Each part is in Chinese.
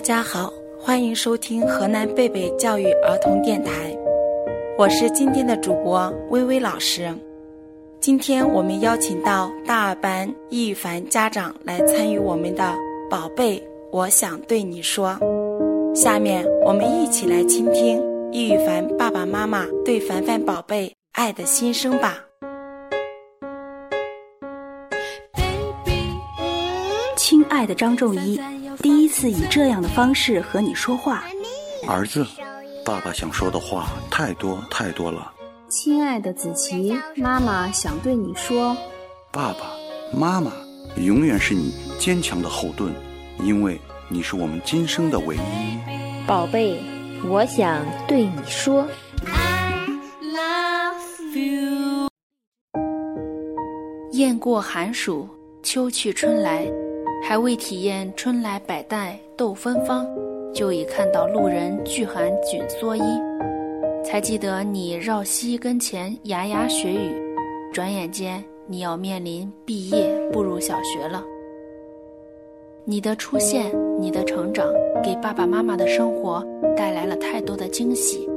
大家好，欢迎收听河南贝贝教育儿童电台，我是今天的主播微微老师。今天我们邀请到大二班易雨凡家长来参与我们的“宝贝，我想对你说”。下面我们一起来倾听易雨凡爸爸妈妈对凡凡宝贝爱的心声吧。亲爱的张仲一。第一次以这样的方式和你说话，儿子，爸爸想说的话太多太多了。亲爱的子琪，妈妈想对你说，爸爸妈妈永远是你坚强的后盾，因为你是我们今生的唯一。宝贝，我想对你说。雁过寒暑，秋去春来。还未体验春来百代斗芬芳，就已看到路人拒寒紧蓑衣；才记得你绕膝跟前牙牙学语，转眼间你要面临毕业步入小学了。你的出现，你的成长，给爸爸妈妈的生活带来了太多的惊喜。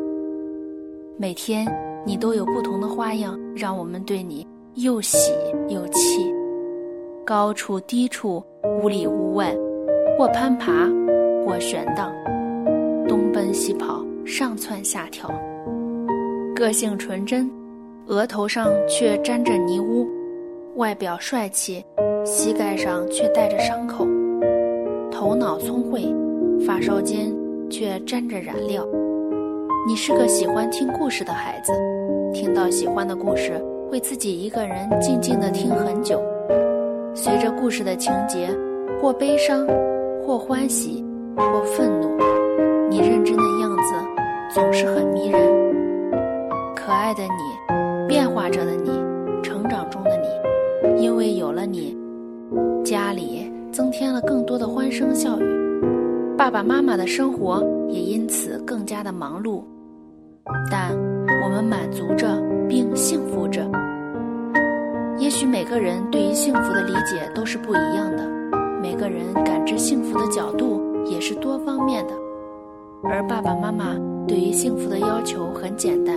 每天你都有不同的花样，让我们对你又喜又气。高处低处。屋里屋外，或攀爬，或悬荡，东奔西跑，上蹿下跳。个性纯真，额头上却沾着泥污；外表帅气，膝盖上却带着伤口。头脑聪慧，发梢间却沾着染料。你是个喜欢听故事的孩子，听到喜欢的故事，会自己一个人静静的听很久。随着故事的情节，或悲伤，或欢喜，或愤怒，你认真的样子总是很迷人。可爱的你，变化着的你，成长中的你，因为有了你，家里增添了更多的欢声笑语，爸爸妈妈的生活也因此更加的忙碌，但我们满足着并幸福着。也许每个人对于幸福的理解都是不一样的，每个人感知幸福的角度也是多方面的。而爸爸妈妈对于幸福的要求很简单，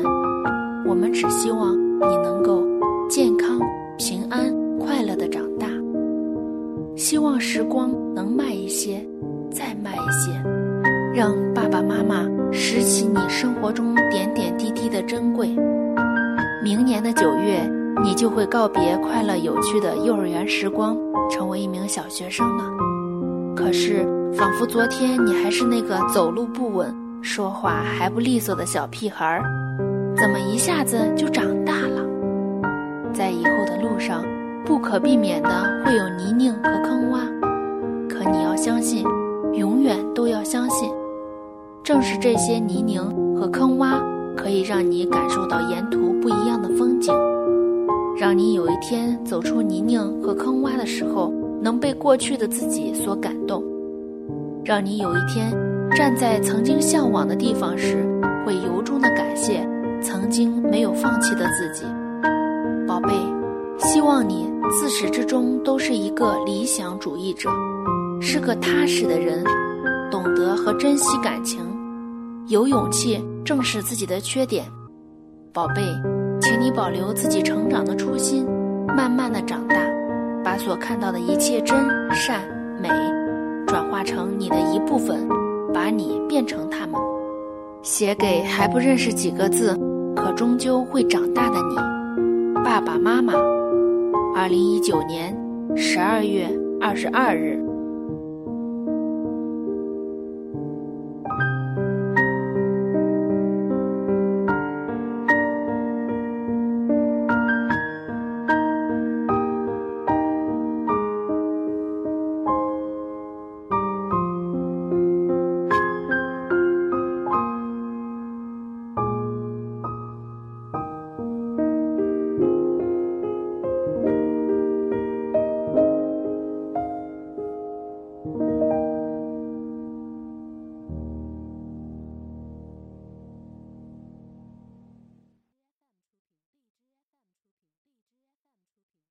我们只希望你能够健康、平安、快乐的长大。希望时光能慢一些，再慢一些，让爸爸妈妈拾起你生活中点点滴滴的珍贵。明年的九月。你就会告别快乐有趣的幼儿园时光，成为一名小学生了。可是，仿佛昨天你还是那个走路不稳、说话还不利索的小屁孩儿，怎么一下子就长大了？在以后的路上，不可避免的会有泥泞和坑洼，可你要相信，永远都要相信，正是这些泥泞和坑洼，可以让你感受到沿途不一样的风景。让你有一天走出泥泞和坑洼的时候，能被过去的自己所感动；让你有一天站在曾经向往的地方时，会由衷的感谢曾经没有放弃的自己。宝贝，希望你自始至终都是一个理想主义者，是个踏实的人，懂得和珍惜感情，有勇气正视自己的缺点。宝贝。请你保留自己成长的初心，慢慢的长大，把所看到的一切真善美，转化成你的一部分，把你变成他们。写给还不认识几个字，可终究会长大的你，爸爸妈妈。二零一九年十二月二十二日。